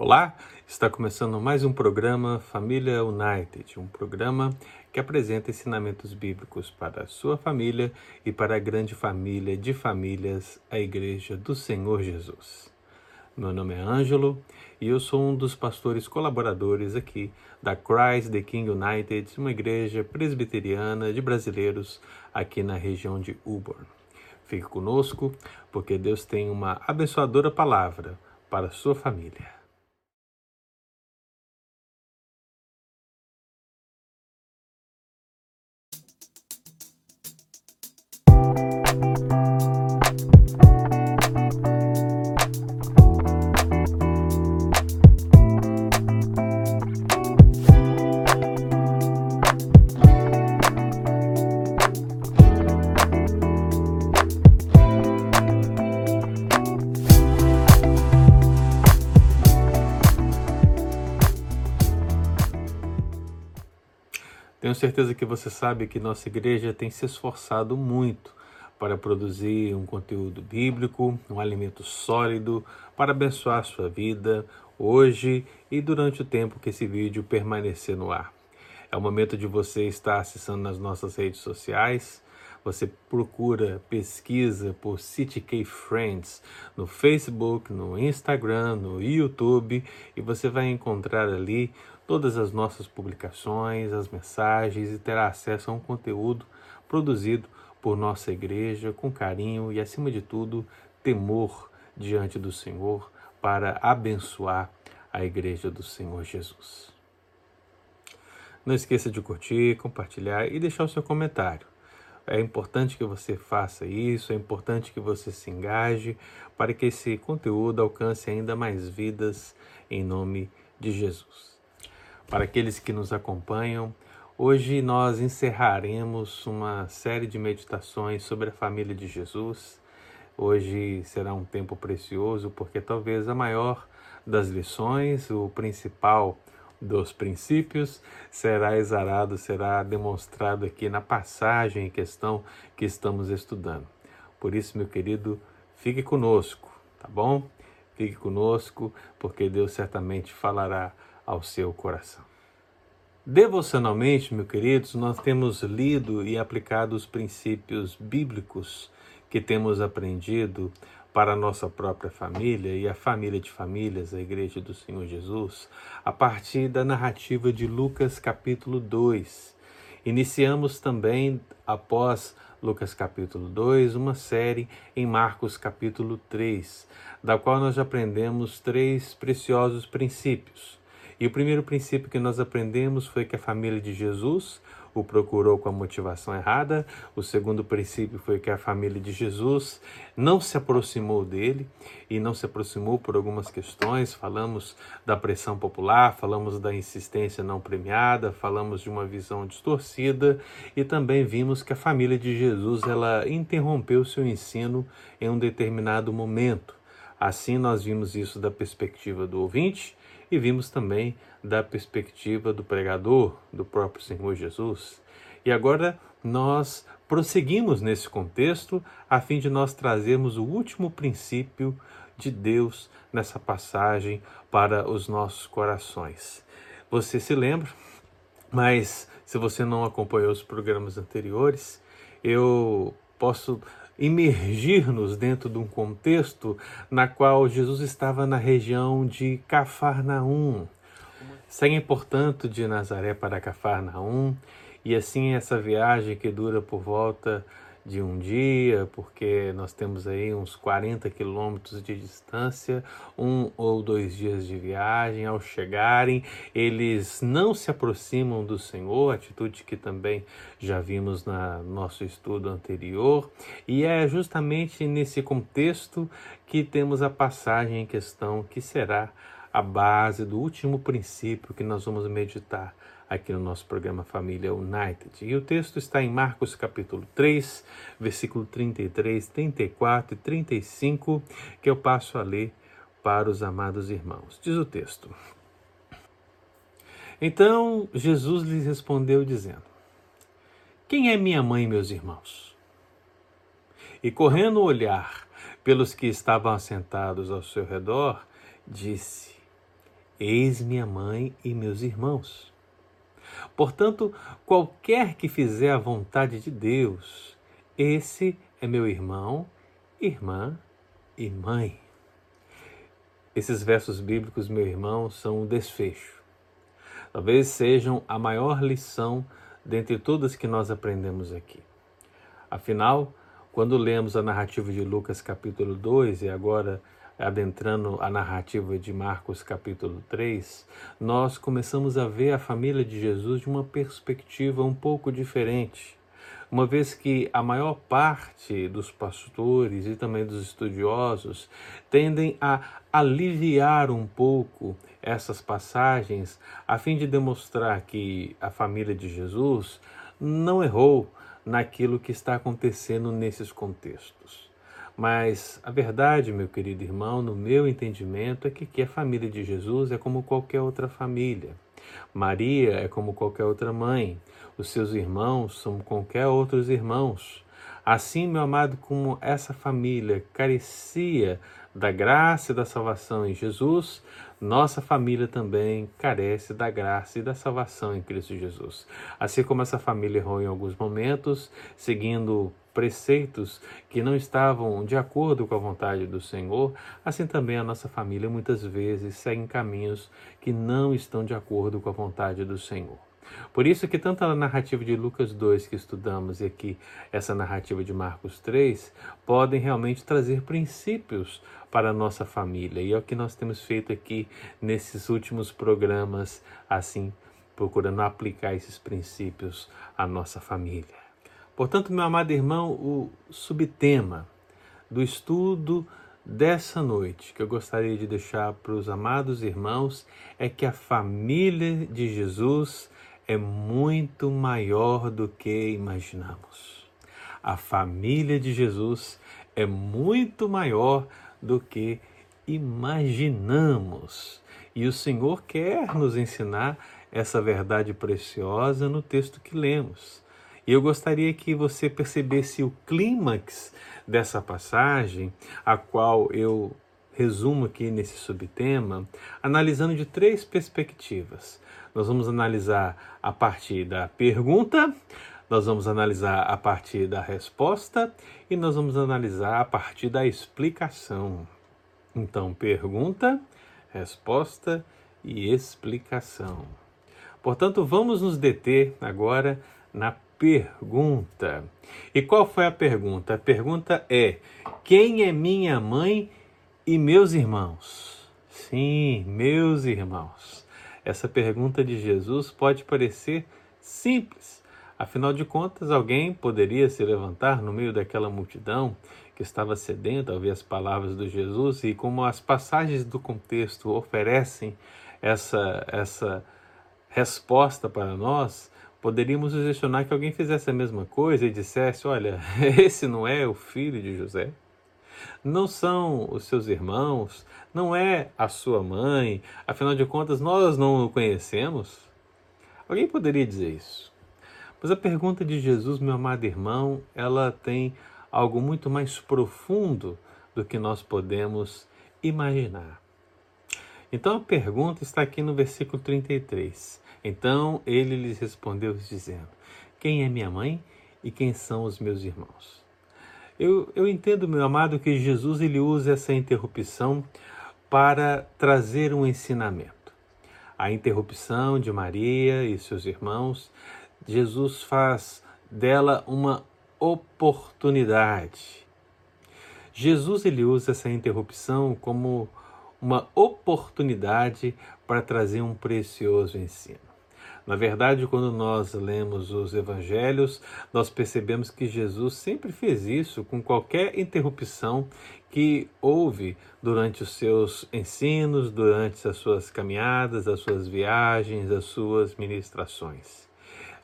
Olá, está começando mais um programa Família United, um programa que apresenta ensinamentos bíblicos para a sua família e para a grande família de famílias, a Igreja do Senhor Jesus. Meu nome é Ângelo e eu sou um dos pastores colaboradores aqui da Christ the King United, uma igreja presbiteriana de brasileiros aqui na região de Uborn. Fique conosco, porque Deus tem uma abençoadora palavra para a sua família. Tenho certeza que você sabe que nossa igreja tem se esforçado muito para produzir um conteúdo bíblico, um alimento sólido para abençoar sua vida hoje e durante o tempo que esse vídeo permanecer no ar. É o momento de você estar acessando nas nossas redes sociais. Você procura, pesquisa por CityK Friends no Facebook, no Instagram, no YouTube e você vai encontrar ali todas as nossas publicações, as mensagens e terá acesso a um conteúdo produzido por nossa igreja com carinho e, acima de tudo, temor diante do Senhor para abençoar a igreja do Senhor Jesus. Não esqueça de curtir, compartilhar e deixar o seu comentário. É importante que você faça isso, é importante que você se engaje para que esse conteúdo alcance ainda mais vidas em nome de Jesus para aqueles que nos acompanham. Hoje nós encerraremos uma série de meditações sobre a família de Jesus. Hoje será um tempo precioso porque talvez a maior das lições, o principal dos princípios, será exarado, será demonstrado aqui na passagem em questão que estamos estudando. Por isso, meu querido, fique conosco, tá bom? Fique conosco, porque Deus certamente falará ao seu coração. Devocionalmente, meus queridos, nós temos lido e aplicado os princípios bíblicos que temos aprendido para a nossa própria família e a família de famílias, a Igreja do Senhor Jesus, a partir da narrativa de Lucas capítulo 2. Iniciamos também, após Lucas capítulo 2, uma série em Marcos capítulo 3, da qual nós aprendemos três preciosos princípios e o primeiro princípio que nós aprendemos foi que a família de Jesus o procurou com a motivação errada. O segundo princípio foi que a família de Jesus não se aproximou dele e não se aproximou por algumas questões. Falamos da pressão popular, falamos da insistência não premiada, falamos de uma visão distorcida e também vimos que a família de Jesus ela interrompeu seu ensino em um determinado momento. Assim nós vimos isso da perspectiva do ouvinte e vimos também da perspectiva do pregador, do próprio Senhor Jesus. E agora nós prosseguimos nesse contexto a fim de nós trazermos o último princípio de Deus nessa passagem para os nossos corações. Você se lembra? Mas se você não acompanhou os programas anteriores, eu posso imergir-nos dentro de um contexto na qual Jesus estava na região de Cafarnaum. Saem, portanto, de Nazaré para Cafarnaum, e assim essa viagem que dura por volta de um dia, porque nós temos aí uns 40 quilômetros de distância, um ou dois dias de viagem. Ao chegarem, eles não se aproximam do Senhor, atitude que também já vimos no nosso estudo anterior, e é justamente nesse contexto que temos a passagem em questão que será a base do último princípio que nós vamos meditar aqui no nosso programa Família United. E o texto está em Marcos capítulo 3, versículo 33, 34 e 35, que eu passo a ler para os amados irmãos. Diz o texto: Então Jesus lhes respondeu, dizendo: Quem é minha mãe meus irmãos? E correndo o olhar pelos que estavam assentados ao seu redor, disse: Eis minha mãe e meus irmãos. Portanto, qualquer que fizer a vontade de Deus, esse é meu irmão, irmã e mãe. Esses versos bíblicos, meu irmão, são o desfecho. Talvez sejam a maior lição dentre todas que nós aprendemos aqui. Afinal, quando lemos a narrativa de Lucas capítulo 2 e agora adentrando a narrativa de Marcos capítulo 3, nós começamos a ver a família de Jesus de uma perspectiva um pouco diferente. Uma vez que a maior parte dos pastores e também dos estudiosos tendem a aliviar um pouco essas passagens a fim de demonstrar que a família de Jesus não errou naquilo que está acontecendo nesses contextos. Mas a verdade, meu querido irmão, no meu entendimento, é que aqui a família de Jesus é como qualquer outra família. Maria é como qualquer outra mãe. Os seus irmãos são qualquer outros irmãos. Assim, meu amado, como essa família carecia da graça e da salvação em Jesus, nossa família também carece da graça e da salvação em Cristo Jesus. Assim como essa família errou em alguns momentos, seguindo preceitos que não estavam de acordo com a vontade do Senhor, assim também a nossa família muitas vezes segue caminhos que não estão de acordo com a vontade do Senhor. Por isso que tanto a narrativa de Lucas 2 que estudamos e aqui essa narrativa de Marcos 3 podem realmente trazer princípios para a nossa família. E é o que nós temos feito aqui nesses últimos programas, assim, procurando aplicar esses princípios à nossa família. Portanto, meu amado irmão, o subtema do estudo dessa noite que eu gostaria de deixar para os amados irmãos é que a família de Jesus é muito maior do que imaginamos. A família de Jesus é muito maior do que imaginamos. E o Senhor quer nos ensinar essa verdade preciosa no texto que lemos. E eu gostaria que você percebesse o clímax dessa passagem, a qual eu resumo aqui nesse subtema, analisando de três perspectivas. Nós vamos analisar a partir da pergunta, nós vamos analisar a partir da resposta e nós vamos analisar a partir da explicação. Então, pergunta, resposta e explicação. Portanto, vamos nos deter agora na pergunta. E qual foi a pergunta? A pergunta é: quem é minha mãe e meus irmãos? Sim, meus irmãos. Essa pergunta de Jesus pode parecer simples. Afinal de contas, alguém poderia se levantar no meio daquela multidão que estava sedenta a ouvir as palavras de Jesus e como as passagens do contexto oferecem essa essa resposta para nós, Poderíamos sugestionar que alguém fizesse a mesma coisa e dissesse: Olha, esse não é o filho de José? Não são os seus irmãos? Não é a sua mãe? Afinal de contas, nós não o conhecemos? Alguém poderia dizer isso. Mas a pergunta de Jesus, meu amado irmão, ela tem algo muito mais profundo do que nós podemos imaginar. Então a pergunta está aqui no versículo 33. Então ele lhes respondeu, dizendo: Quem é minha mãe e quem são os meus irmãos? Eu, eu entendo, meu amado, que Jesus ele usa essa interrupção para trazer um ensinamento. A interrupção de Maria e seus irmãos, Jesus faz dela uma oportunidade. Jesus ele usa essa interrupção como uma oportunidade para trazer um precioso ensino. Na verdade, quando nós lemos os evangelhos, nós percebemos que Jesus sempre fez isso com qualquer interrupção que houve durante os seus ensinos, durante as suas caminhadas, as suas viagens, as suas ministrações.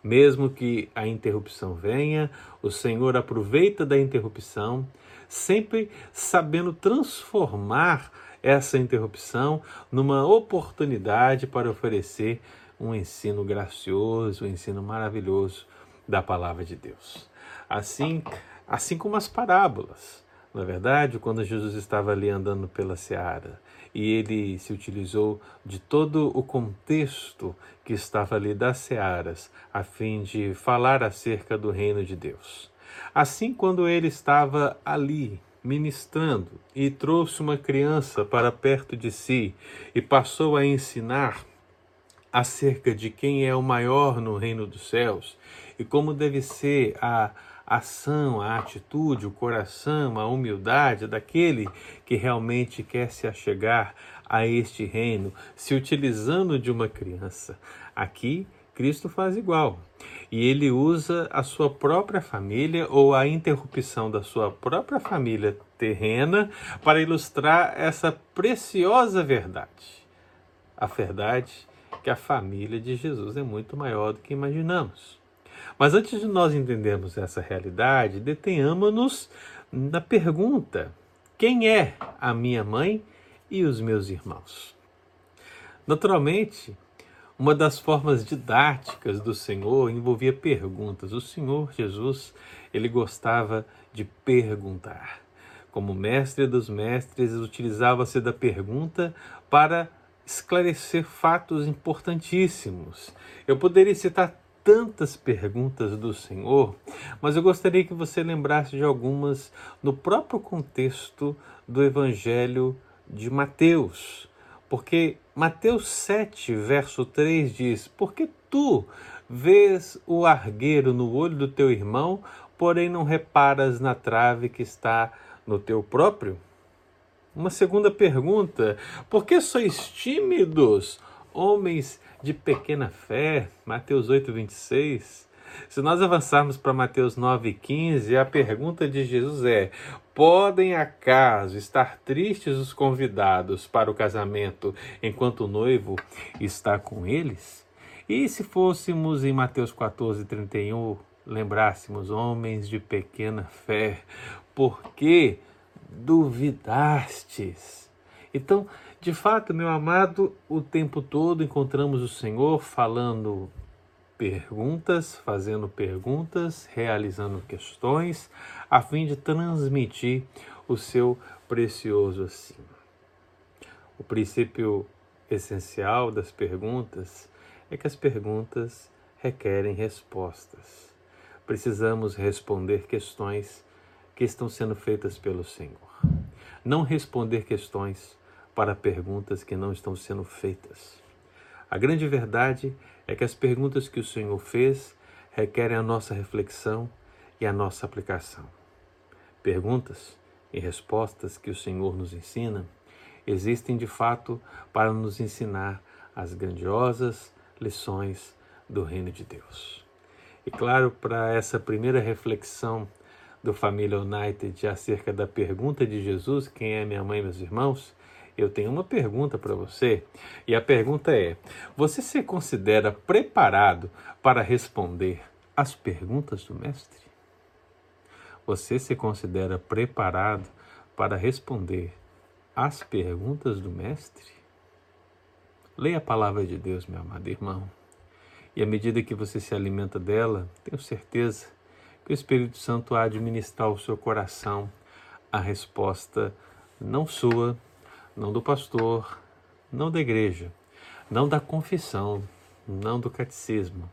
Mesmo que a interrupção venha, o Senhor aproveita da interrupção, sempre sabendo transformar essa interrupção numa oportunidade para oferecer um ensino gracioso, um ensino maravilhoso da palavra de Deus. Assim, assim como as parábolas. Na é verdade, quando Jesus estava ali andando pela seara e ele se utilizou de todo o contexto que estava ali das searas, a fim de falar acerca do reino de Deus. Assim, quando ele estava ali ministrando e trouxe uma criança para perto de si e passou a ensinar acerca de quem é o maior no reino dos céus e como deve ser a ação, a atitude, o coração, a humildade daquele que realmente quer se achegar a este reino, se utilizando de uma criança. Aqui, Cristo faz igual. E ele usa a sua própria família ou a interrupção da sua própria família terrena para ilustrar essa preciosa verdade. A verdade que a família de Jesus é muito maior do que imaginamos. Mas antes de nós entendermos essa realidade, detenhamos-nos na pergunta: quem é a minha mãe e os meus irmãos? Naturalmente, uma das formas didáticas do Senhor envolvia perguntas. O Senhor Jesus, ele gostava de perguntar. Como mestre dos mestres, utilizava-se da pergunta para esclarecer fatos importantíssimos. Eu poderia citar tantas perguntas do Senhor, mas eu gostaria que você lembrasse de algumas no próprio contexto do Evangelho de Mateus. Porque Mateus 7, verso 3 diz: Porque tu vês o argueiro no olho do teu irmão, porém não reparas na trave que está no teu próprio? Uma segunda pergunta: Por que sois tímidos, homens de pequena fé, Mateus 8, 26. Se nós avançarmos para Mateus 9, 15, a pergunta de Jesus é: Podem acaso estar tristes os convidados para o casamento enquanto o noivo está com eles? E se fôssemos em Mateus 14, 31, lembrássemos, homens de pequena fé, por que duvidastes? Então, de fato, meu amado, o tempo todo encontramos o Senhor falando perguntas, fazendo perguntas, realizando questões, a fim de transmitir o seu precioso assim. O princípio essencial das perguntas é que as perguntas requerem respostas. Precisamos responder questões que estão sendo feitas pelo Senhor. Não responder questões para perguntas que não estão sendo feitas. A grande verdade é que as perguntas que o Senhor fez requerem a nossa reflexão e a nossa aplicação. Perguntas e respostas que o Senhor nos ensina existem de fato para nos ensinar as grandiosas lições do Reino de Deus. E claro, para essa primeira reflexão do Família United acerca da pergunta de Jesus: quem é minha mãe e meus irmãos? eu tenho uma pergunta para você. E a pergunta é: você se considera preparado para responder às perguntas do Mestre? Você se considera preparado para responder às perguntas do Mestre? Leia a palavra de Deus, meu amado irmão. E à medida que você se alimenta dela, tenho certeza que o Espírito Santo há de ministrar ao seu coração a resposta não sua, não do pastor, não da igreja, não da confissão, não do catecismo,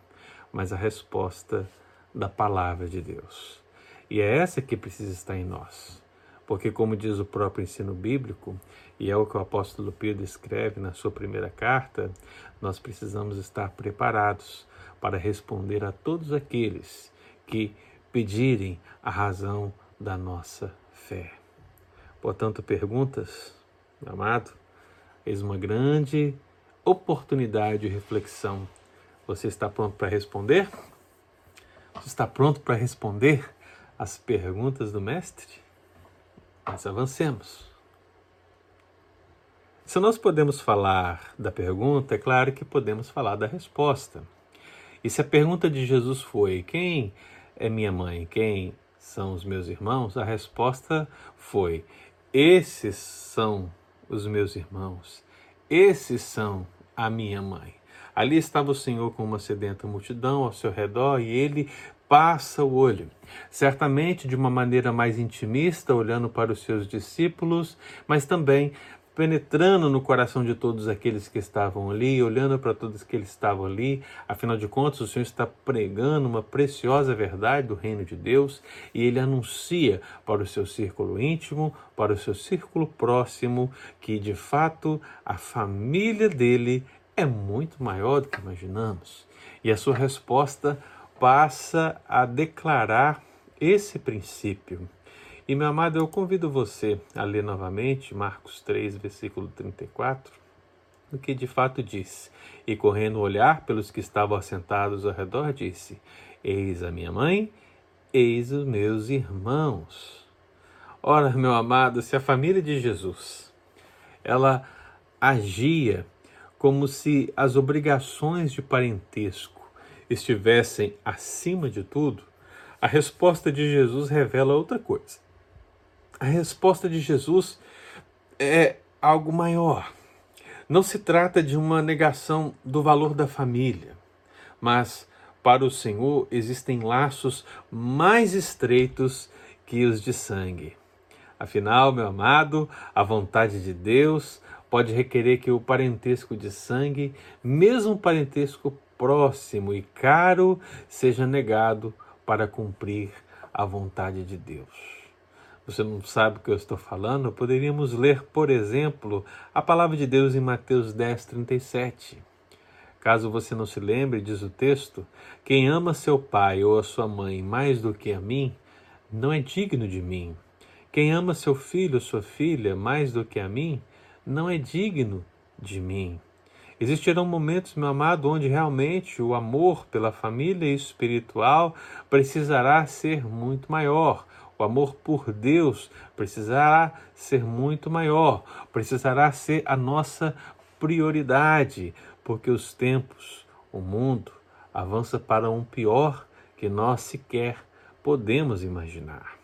mas a resposta da palavra de Deus. E é essa que precisa estar em nós. Porque, como diz o próprio ensino bíblico, e é o que o apóstolo Pedro escreve na sua primeira carta, nós precisamos estar preparados para responder a todos aqueles que pedirem a razão da nossa fé. Portanto, perguntas meu amado, eis uma grande oportunidade de reflexão. Você está pronto para responder? Você está pronto para responder as perguntas do Mestre? Mas avancemos. Se nós podemos falar da pergunta, é claro que podemos falar da resposta. E se a pergunta de Jesus foi: Quem é minha mãe? Quem são os meus irmãos? A resposta foi: Esses são os meus irmãos. Esses são a minha mãe. Ali estava o Senhor com uma sedenta multidão ao seu redor e ele passa o olho, certamente de uma maneira mais intimista, olhando para os seus discípulos, mas também penetrando no coração de todos aqueles que estavam ali, olhando para todos que estavam ali. Afinal de contas, o Senhor está pregando uma preciosa verdade do reino de Deus e ele anuncia para o seu círculo íntimo, para o seu círculo próximo, que de fato a família dele é muito maior do que imaginamos. E a sua resposta passa a declarar esse princípio. E, meu amado, eu convido você a ler novamente Marcos 3, versículo 34, o que de fato diz. E correndo olhar pelos que estavam assentados ao redor, disse: Eis a minha mãe, eis os meus irmãos. Ora, meu amado, se a família de Jesus ela agia como se as obrigações de parentesco estivessem acima de tudo, a resposta de Jesus revela outra coisa a resposta de Jesus é algo maior. Não se trata de uma negação do valor da família, mas para o Senhor existem laços mais estreitos que os de sangue. Afinal, meu amado, a vontade de Deus pode requerer que o parentesco de sangue, mesmo parentesco próximo e caro, seja negado para cumprir a vontade de Deus você não sabe o que eu estou falando, poderíamos ler, por exemplo, a palavra de Deus em Mateus 10, 37. Caso você não se lembre, diz o texto: Quem ama seu pai ou a sua mãe mais do que a mim, não é digno de mim. Quem ama seu filho ou sua filha mais do que a mim, não é digno de mim. Existirão momentos, meu amado, onde realmente o amor pela família espiritual precisará ser muito maior, o amor por Deus precisará ser muito maior, precisará ser a nossa prioridade, porque os tempos, o mundo, avança para um pior que nós sequer podemos imaginar.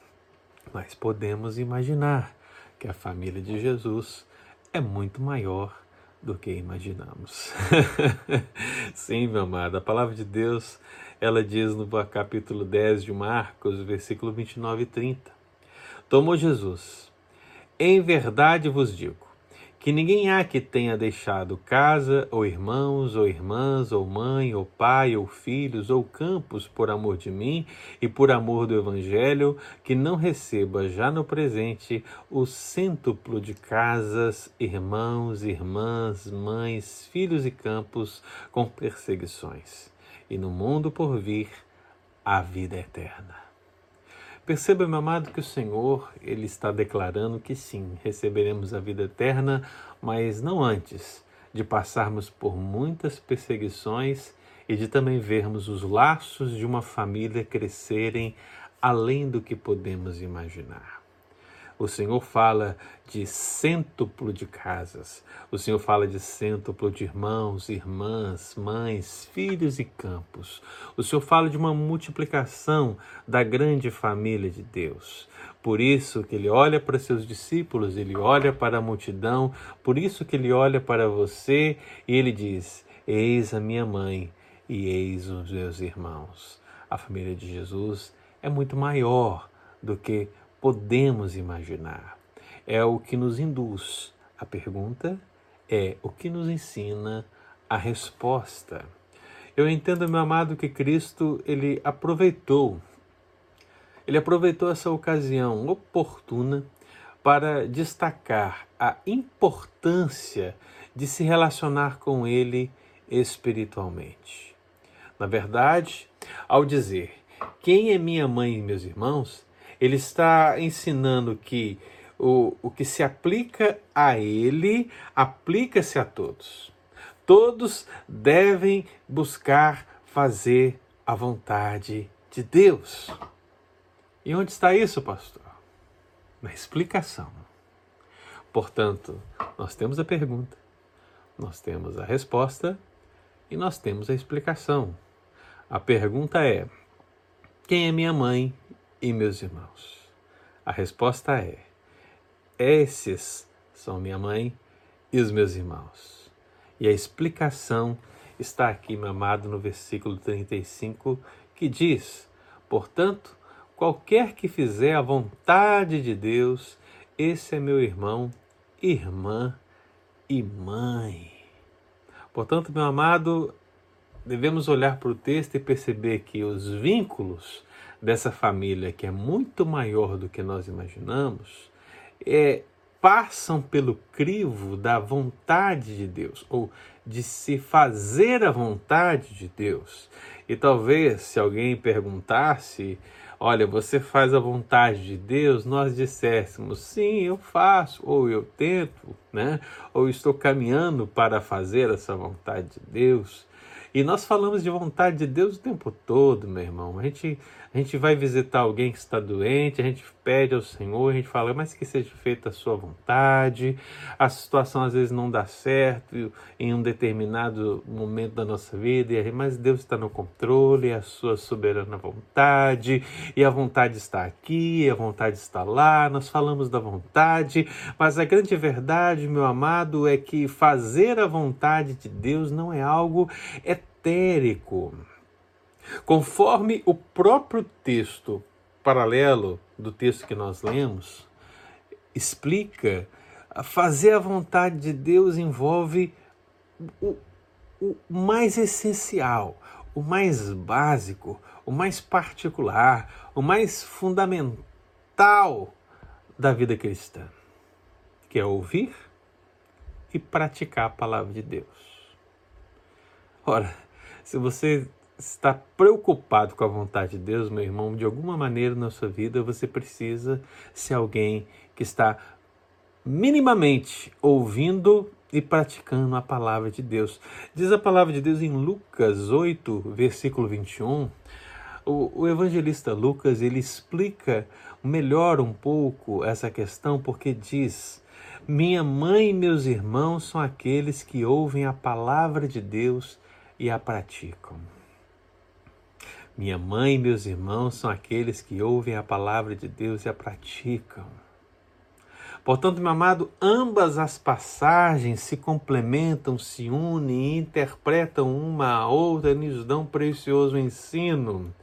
Mas podemos imaginar que a família de Jesus é muito maior do que imaginamos. Sim, meu amado, a palavra de Deus ela diz no capítulo 10 de Marcos, versículo 29 e 30. Tomou Jesus: Em verdade vos digo, que ninguém há que tenha deixado casa, ou irmãos, ou irmãs, ou mãe, ou pai, ou filhos, ou campos por amor de mim e por amor do Evangelho, que não receba já no presente o cêntuplo de casas, irmãos, irmãs, mães, filhos e campos com perseguições e no mundo por vir a vida eterna. Perceba, meu amado, que o Senhor ele está declarando que sim, receberemos a vida eterna, mas não antes de passarmos por muitas perseguições e de também vermos os laços de uma família crescerem além do que podemos imaginar. O Senhor fala de cêntuplo de casas. O Senhor fala de cêntuplo de irmãos, irmãs, mães, filhos e campos. O Senhor fala de uma multiplicação da grande família de Deus. Por isso que ele olha para seus discípulos, ele olha para a multidão, por isso que ele olha para você e ele diz: Eis a minha mãe e eis os meus irmãos. A família de Jesus é muito maior do que podemos imaginar. É o que nos induz. A pergunta é o que nos ensina a resposta. Eu entendo, meu amado, que Cristo ele aproveitou ele aproveitou essa ocasião oportuna para destacar a importância de se relacionar com ele espiritualmente. Na verdade, ao dizer: Quem é minha mãe e meus irmãos? Ele está ensinando que o, o que se aplica a ele, aplica-se a todos. Todos devem buscar fazer a vontade de Deus. E onde está isso, pastor? Na explicação. Portanto, nós temos a pergunta, nós temos a resposta e nós temos a explicação. A pergunta é: quem é minha mãe e meus irmãos? A resposta é: esses são minha mãe e os meus irmãos. E a explicação está aqui, meu amado, no versículo 35, que diz: Portanto, qualquer que fizer a vontade de Deus, esse é meu irmão irmã e mãe. Portanto, meu amado, devemos olhar para o texto e perceber que os vínculos dessa família, que é muito maior do que nós imaginamos, é, passam pelo crivo da vontade de Deus, ou de se fazer a vontade de Deus. E talvez, se alguém perguntasse, olha, você faz a vontade de Deus, nós disséssemos, sim, eu faço, ou eu tento, né? ou estou caminhando para fazer essa vontade de Deus. E nós falamos de vontade de Deus o tempo todo, meu irmão. A gente a gente vai visitar alguém que está doente, a gente pede ao Senhor, a gente fala, mas que seja feita a sua vontade. A situação às vezes não dá certo em um determinado momento da nossa vida, mas Deus está no controle, é a sua soberana vontade, e a vontade está aqui, a vontade está lá. Nós falamos da vontade, mas a grande verdade, meu amado, é que fazer a vontade de Deus não é algo etérico. Conforme o próprio texto paralelo do texto que nós lemos explica, fazer a vontade de Deus envolve o, o mais essencial, o mais básico, o mais particular, o mais fundamental da vida cristã, que é ouvir e praticar a palavra de Deus. Ora, se você está preocupado com a vontade de Deus, meu irmão, de alguma maneira na sua vida você precisa ser alguém que está minimamente ouvindo e praticando a palavra de Deus. Diz a palavra de Deus em Lucas 8, versículo 21. O, o evangelista Lucas ele explica melhor um pouco essa questão porque diz: Minha mãe e meus irmãos são aqueles que ouvem a palavra de Deus e a praticam. Minha mãe e meus irmãos são aqueles que ouvem a palavra de Deus e a praticam. Portanto, meu amado, ambas as passagens se complementam, se unem, interpretam uma a outra e nos dão precioso ensino.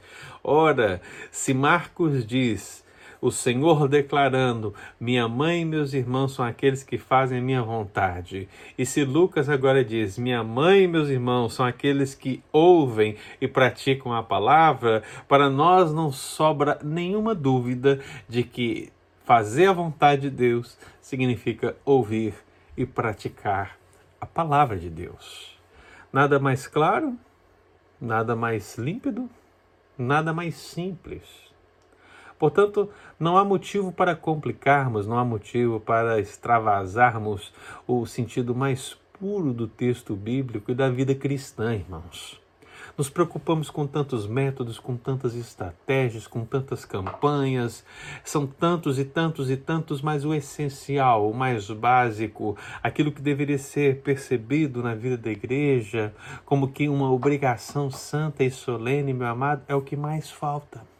Ora, se Marcos diz o Senhor declarando: Minha mãe e meus irmãos são aqueles que fazem a minha vontade. E se Lucas agora diz: Minha mãe e meus irmãos são aqueles que ouvem e praticam a palavra, para nós não sobra nenhuma dúvida de que fazer a vontade de Deus significa ouvir e praticar a palavra de Deus. Nada mais claro, nada mais límpido, nada mais simples. Portanto, não há motivo para complicarmos, não há motivo para extravasarmos o sentido mais puro do texto bíblico e da vida cristã, irmãos. Nos preocupamos com tantos métodos, com tantas estratégias, com tantas campanhas, são tantos e tantos e tantos, mas o essencial, o mais básico, aquilo que deveria ser percebido na vida da igreja como que uma obrigação santa e solene, meu amado, é o que mais falta.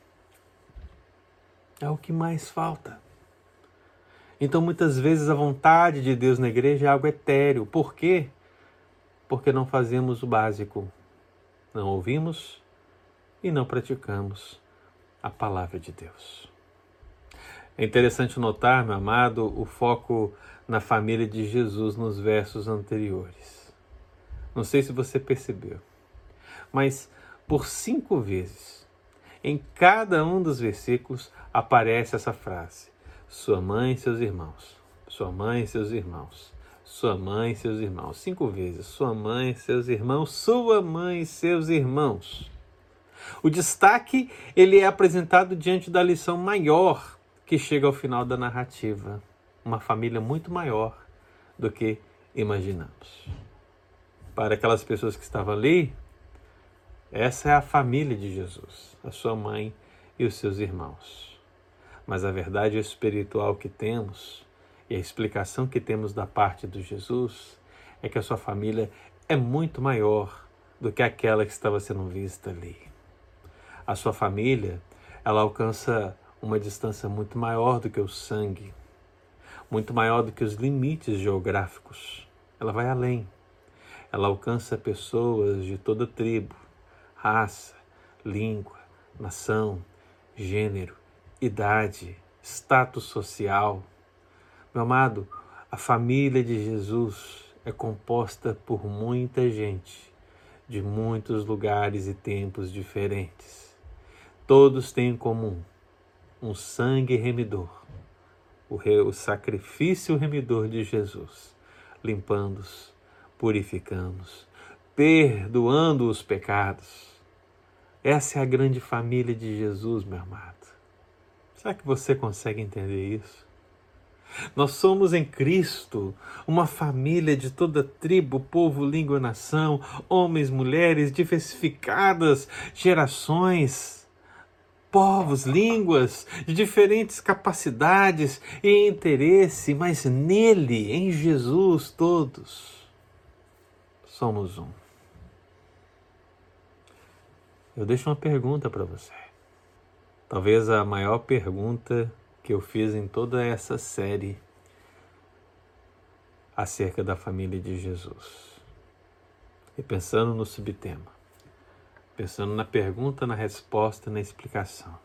É o que mais falta. Então, muitas vezes, a vontade de Deus na igreja é algo etéreo. Por quê? Porque não fazemos o básico. Não ouvimos e não praticamos a palavra de Deus. É interessante notar, meu amado, o foco na família de Jesus nos versos anteriores. Não sei se você percebeu, mas por cinco vezes em cada um dos versículos aparece essa frase: Sua mãe e seus irmãos. Sua mãe e seus irmãos. Sua mãe e seus irmãos. Cinco vezes. Sua mãe e seus irmãos. Sua mãe e seus irmãos. O destaque ele é apresentado diante da lição maior que chega ao final da narrativa. Uma família muito maior do que imaginamos. Para aquelas pessoas que estavam ali, essa é a família de Jesus, a sua mãe e os seus irmãos. Mas a verdade espiritual que temos e a explicação que temos da parte de Jesus é que a sua família é muito maior do que aquela que estava sendo vista ali. A sua família, ela alcança uma distância muito maior do que o sangue, muito maior do que os limites geográficos. Ela vai além. Ela alcança pessoas de toda tribo, raça, língua, nação, gênero, idade, status social. Meu amado, a família de Jesus é composta por muita gente, de muitos lugares e tempos diferentes. Todos têm em comum um sangue remidor, o, o sacrifício remidor de Jesus, limpando-os, purificando-os, perdoando os pecados. Essa é a grande família de Jesus, meu amado. Será que você consegue entender isso? Nós somos em Cristo uma família de toda tribo, povo, língua, nação, homens, mulheres, diversificadas gerações, povos, línguas, de diferentes capacidades e interesse, mas nele, em Jesus, todos somos um. Eu deixo uma pergunta para você. Talvez a maior pergunta que eu fiz em toda essa série acerca da família de Jesus. E pensando no subtema, pensando na pergunta, na resposta, na explicação.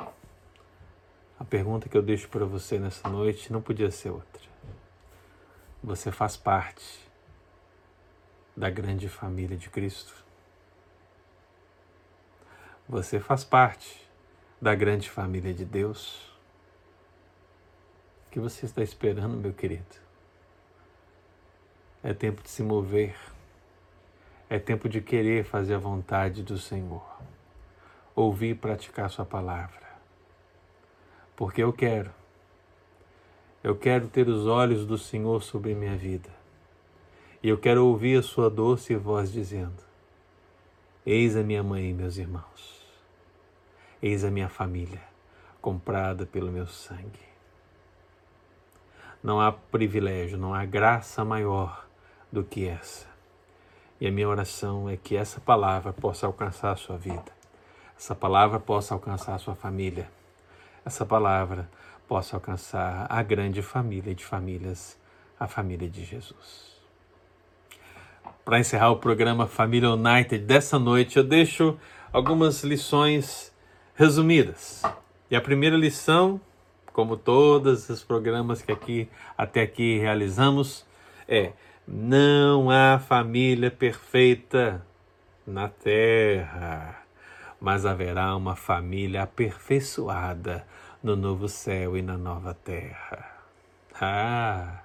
A pergunta que eu deixo para você nessa noite não podia ser outra. Você faz parte da grande família de Cristo. Você faz parte da grande família de Deus que você está esperando, meu querido? É tempo de se mover. É tempo de querer fazer a vontade do Senhor. Ouvir e praticar Sua palavra. Porque eu quero. Eu quero ter os olhos do Senhor sobre minha vida. E eu quero ouvir a Sua doce voz dizendo: Eis a minha mãe meus irmãos. Eis a minha família, comprada pelo meu sangue. Não há privilégio, não há graça maior do que essa. E a minha oração é que essa palavra possa alcançar a sua vida, essa palavra possa alcançar a sua família, essa palavra possa alcançar a grande família de famílias, a família de Jesus. Para encerrar o programa Família United dessa noite, eu deixo algumas lições resumidas. E a primeira lição como todos os programas que aqui até aqui realizamos, é não há família perfeita na terra, mas haverá uma família aperfeiçoada no novo céu e na nova terra. Ah,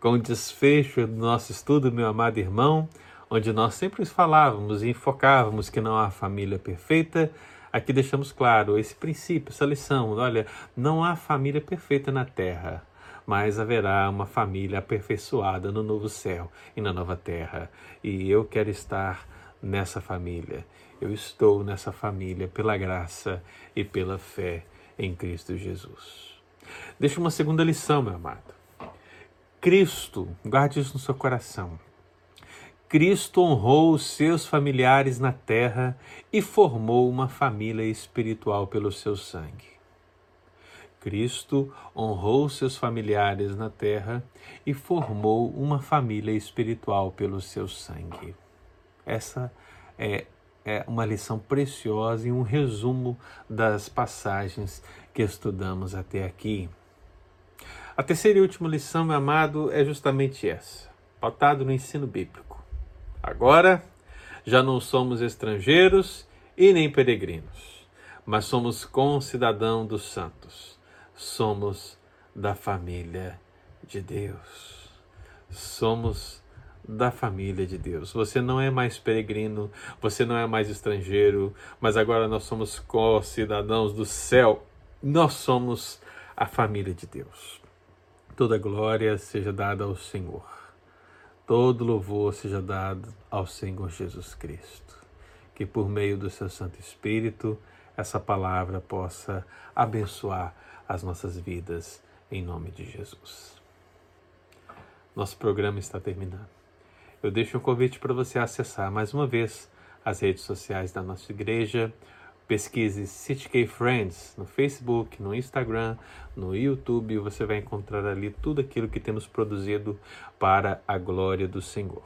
com o desfecho do nosso estudo, meu amado irmão, onde nós sempre falávamos e enfocávamos que não há família perfeita, Aqui deixamos claro esse princípio, essa lição. Olha, não há família perfeita na terra, mas haverá uma família aperfeiçoada no novo céu e na nova terra. E eu quero estar nessa família. Eu estou nessa família pela graça e pela fé em Cristo Jesus. Deixa uma segunda lição, meu amado. Cristo, guarde isso no seu coração. Cristo honrou os seus familiares na terra e formou uma família espiritual pelo seu sangue. Cristo honrou seus familiares na terra e formou uma família espiritual pelo seu sangue. Essa é, é uma lição preciosa e um resumo das passagens que estudamos até aqui. A terceira e última lição, meu amado, é justamente essa, pautado no ensino bíblico. Agora já não somos estrangeiros e nem peregrinos, mas somos concidadão dos santos. Somos da família de Deus. Somos da família de Deus. Você não é mais peregrino, você não é mais estrangeiro, mas agora nós somos co-cidadãos do céu. Nós somos a família de Deus. Toda glória seja dada ao Senhor. Todo louvor seja dado ao Senhor Jesus Cristo. Que por meio do seu Santo Espírito essa palavra possa abençoar as nossas vidas em nome de Jesus. Nosso programa está terminando. Eu deixo um convite para você acessar mais uma vez as redes sociais da nossa igreja Pesquise CityK Friends no Facebook, no Instagram, no YouTube. Você vai encontrar ali tudo aquilo que temos produzido para a glória do Senhor.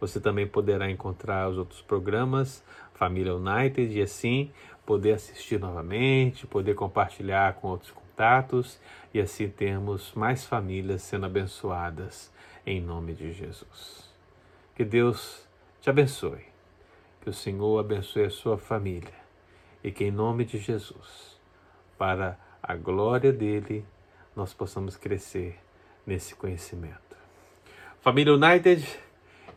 Você também poderá encontrar os outros programas, Família United, e assim poder assistir novamente, poder compartilhar com outros contatos e assim termos mais famílias sendo abençoadas em nome de Jesus. Que Deus te abençoe. Que o Senhor abençoe a sua família. E que em nome de Jesus, para a glória dele, nós possamos crescer nesse conhecimento. Família United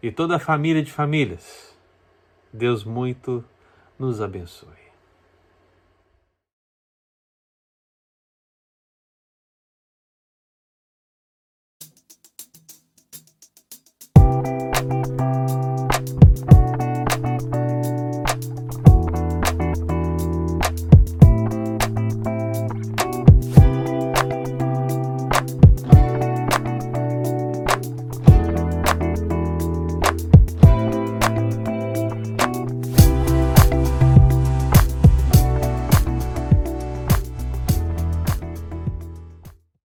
e toda a família de famílias, Deus muito nos abençoe.